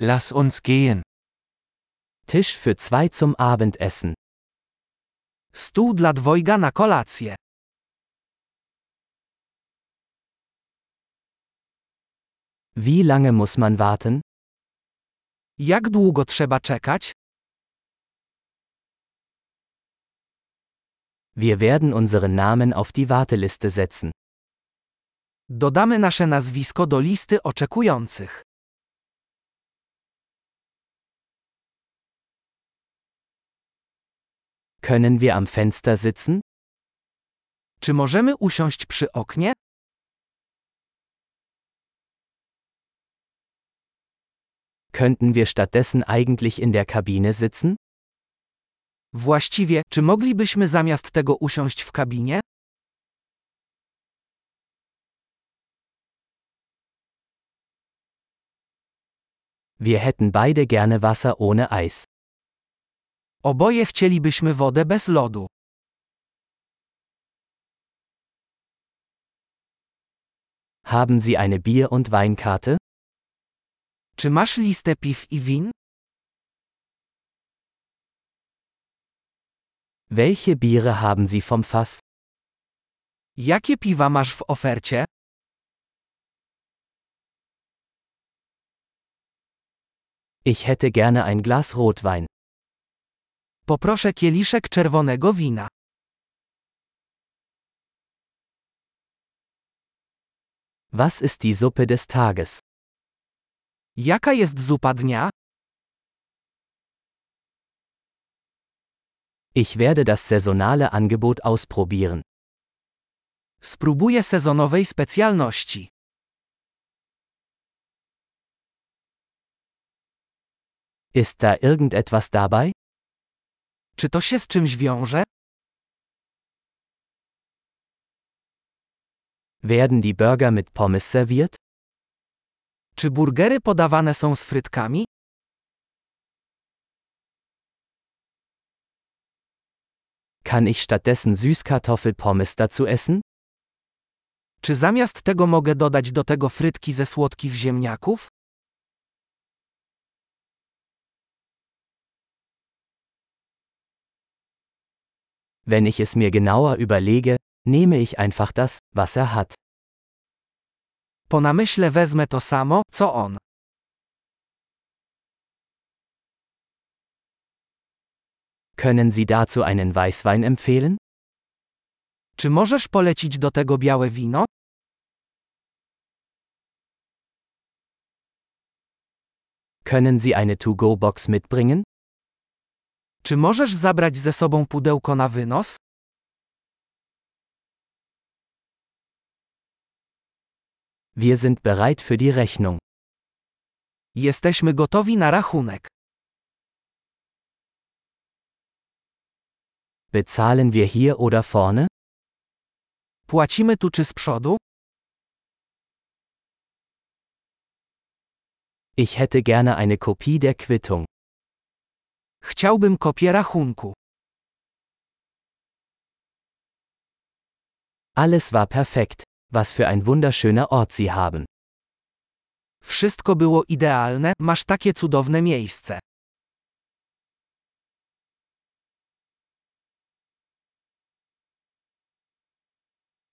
Lass uns gehen. Tisch für zwei zum Abendessen. Stół dla dwojga na kolację. Wie lange muss man warten? Jak długo trzeba czekać? Wir werden unseren Namen auf die Warteliste setzen. Dodamy nasze nazwisko do listy oczekujących. Können wir am Fenster sitzen? Czy możemy usiąść przy oknie? Könnten wir stattdessen eigentlich in der Kabine sitzen? Właściwie, czy moglibyśmy zamiast tego usiąść w kabinie? Wir hätten beide gerne Wasser ohne Eis. Oboje chcielibyśmy wodę bez lodu. Haben Sie eine Bier- und Weinkarte? Czy masz listę piw i win? Welche Biere haben Sie vom Fass? Jakie piwa masz w ofercie? Ich hätte gerne ein Glas Rotwein. Poproszę kieliszek czerwonego wina. Was ist die Suppe des Tages? Jaka jest zupa dnia? Ich werde das saisonale Angebot ausprobieren. Spróbuję sezonowej specjalności. Ist da irgendetwas dabei? Czy to się z czymś wiąże? Werden die Burger mit Pommes serviert? Czy burgery podawane są z frytkami? Kann ich stattdessen Süßkartoffelpommes dazu essen? Czy zamiast tego mogę dodać do tego frytki ze słodkich ziemniaków? Wenn ich es mir genauer überlege, nehme ich einfach das, was er hat. Po namyśle wezmę to samo, co on. Können Sie dazu einen Weißwein empfehlen? Czy możesz polecić do tego białe wino? Können Sie eine To-Go-Box mitbringen? Czy możesz zabrać ze sobą pudełko na wynos? Wir sind bereit für die Rechnung. Jesteśmy gotowi na rachunek. Bezahlen wir hier oder vorne? Płacimy tu czy z przodu? Ich hätte gerne eine Kopie der Quittung. Chciałbym kopię rachunku. Alles war perfekt. Was für ein wunderschöner Ort Sie haben. Wszystko było idealne, masz takie cudowne miejsce.